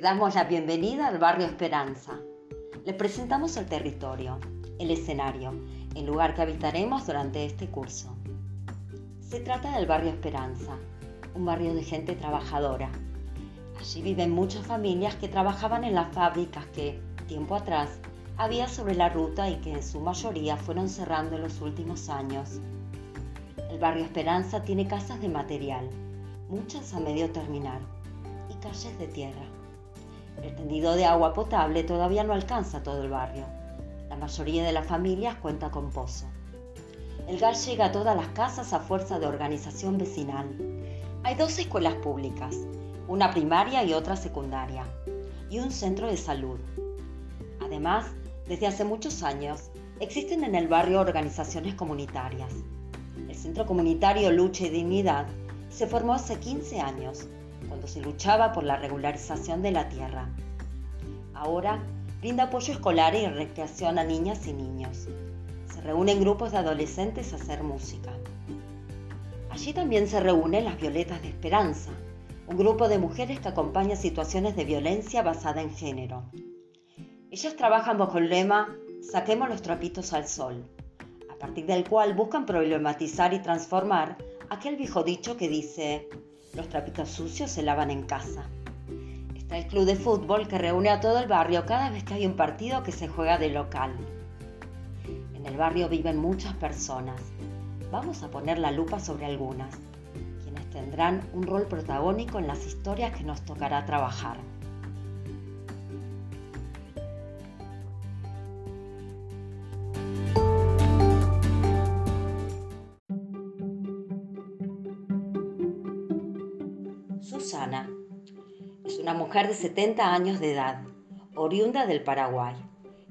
Damos la bienvenida al barrio Esperanza. Le presentamos el territorio, el escenario, el lugar que habitaremos durante este curso. Se trata del barrio Esperanza, un barrio de gente trabajadora. Allí viven muchas familias que trabajaban en las fábricas que, tiempo atrás, había sobre la ruta y que en su mayoría fueron cerrando en los últimos años. El barrio Esperanza tiene casas de material, muchas a medio terminar, y calles de tierra. El tendido de agua potable todavía no alcanza todo el barrio. La mayoría de las familias cuenta con pozo. El gas llega a todas las casas a fuerza de organización vecinal. Hay dos escuelas públicas, una primaria y otra secundaria, y un centro de salud. Además, desde hace muchos años, existen en el barrio organizaciones comunitarias. El Centro Comunitario Lucha y Dignidad se formó hace 15 años cuando se luchaba por la regularización de la tierra. Ahora brinda apoyo escolar y recreación a niñas y niños. Se reúnen grupos de adolescentes a hacer música. Allí también se reúnen las Violetas de Esperanza, un grupo de mujeres que acompaña situaciones de violencia basada en género. Ellas trabajan bajo el lema Saquemos los trapitos al sol, a partir del cual buscan problematizar y transformar aquel viejo dicho que dice los trapitos sucios se lavan en casa. Está el club de fútbol que reúne a todo el barrio cada vez que hay un partido que se juega de local. En el barrio viven muchas personas. Vamos a poner la lupa sobre algunas, quienes tendrán un rol protagónico en las historias que nos tocará trabajar. Es una mujer de 70 años de edad, oriunda del Paraguay,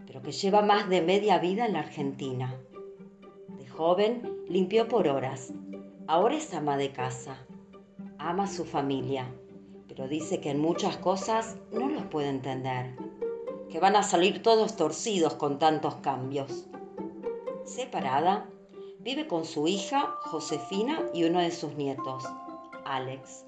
pero que lleva más de media vida en la Argentina. De joven limpió por horas, ahora es ama de casa, ama a su familia, pero dice que en muchas cosas no los puede entender, que van a salir todos torcidos con tantos cambios. Separada, vive con su hija Josefina y uno de sus nietos, Alex.